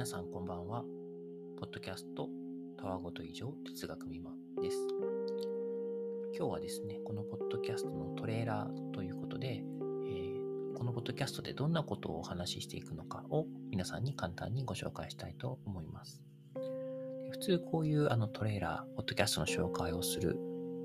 皆さんこんばんは。ポッドキャスト、たわごと以上哲学未満です。今日はですね、このポッドキャストのトレーラーということで、えー、このポッドキャストでどんなことをお話ししていくのかを皆さんに簡単にご紹介したいと思います。普通こういうあのトレーラー、ポッドキャストの紹介をする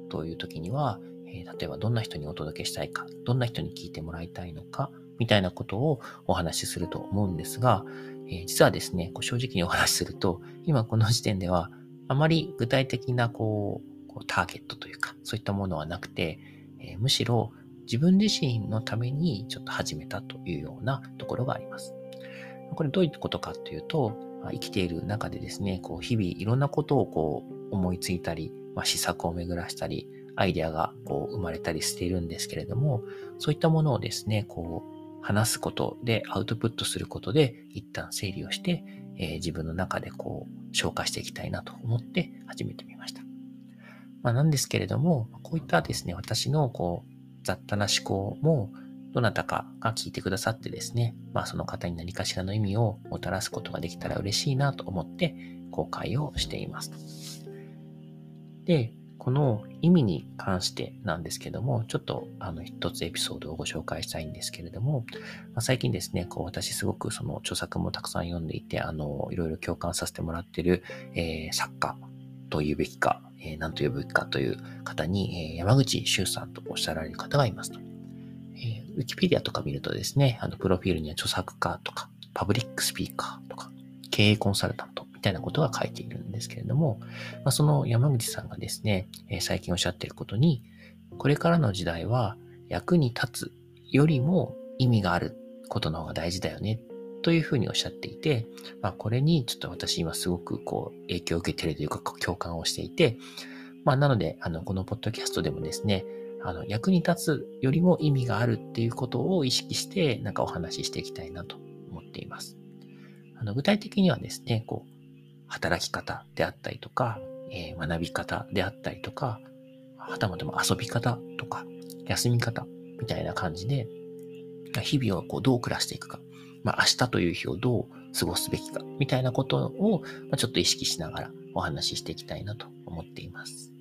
という時には、えー、例えばどんな人にお届けしたいか、どんな人に聞いてもらいたいのか、みたいなことをお話しすると思うんですが、えー、実はですね、こう正直にお話しすると、今この時点では、あまり具体的なこう、こうターゲットというか、そういったものはなくて、えー、むしろ自分自身のためにちょっと始めたというようなところがあります。これどういうことかというと、生きている中でですね、こう日々いろんなことをこう思いついたり、まあ、試作を巡らしたり、アイデアがこう生まれたりしているんですけれども、そういったものをですね、こう話すことでアウトプットすることで一旦整理をして、えー、自分の中でこう消化していきたいなと思って始めてみました。まあ、なんですけれども、こういったですね、私のこう雑多な思考もどなたかが聞いてくださってですね、まあその方に何かしらの意味をもたらすことができたら嬉しいなと思って公開をしています。で、この意味に関してなんですけども、ちょっとあの一つエピソードをご紹介したいんですけれども、まあ、最近ですね、こう私すごくその著作もたくさん読んでいて、あの、いろいろ共感させてもらっている、えー、作家と言うべきか、えー、何と呼ぶべきかという方に、えー、山口周さんとおっしゃられる方がいますと。えー、ウィキペディアとか見るとですね、あの、プロフィールには著作家とか、パブリックスピーカーとか、経営コンサルタントたいなことが書いているんですけれども、まあ、その山口さんがですね、えー、最近おっしゃっていることに、これからの時代は役に立つよりも意味があることの方が大事だよねというふうにおっしゃっていて、まあ、これにちょっと私今すごくこう影響を受けているというか共感をしていて、まあ、なので、あの、このポッドキャストでもですね、あの、役に立つよりも意味があるっていうことを意識して、なんかお話ししていきたいなと思っています。あの、具体的にはですね、こう、働き方であったりとか、えー、学び方であったりとか、はたまたま遊び方とか、休み方みたいな感じで、日々をこうどう暮らしていくか、まあ、明日という日をどう過ごすべきか、みたいなことを、ま、ちょっと意識しながらお話ししていきたいなと思っています。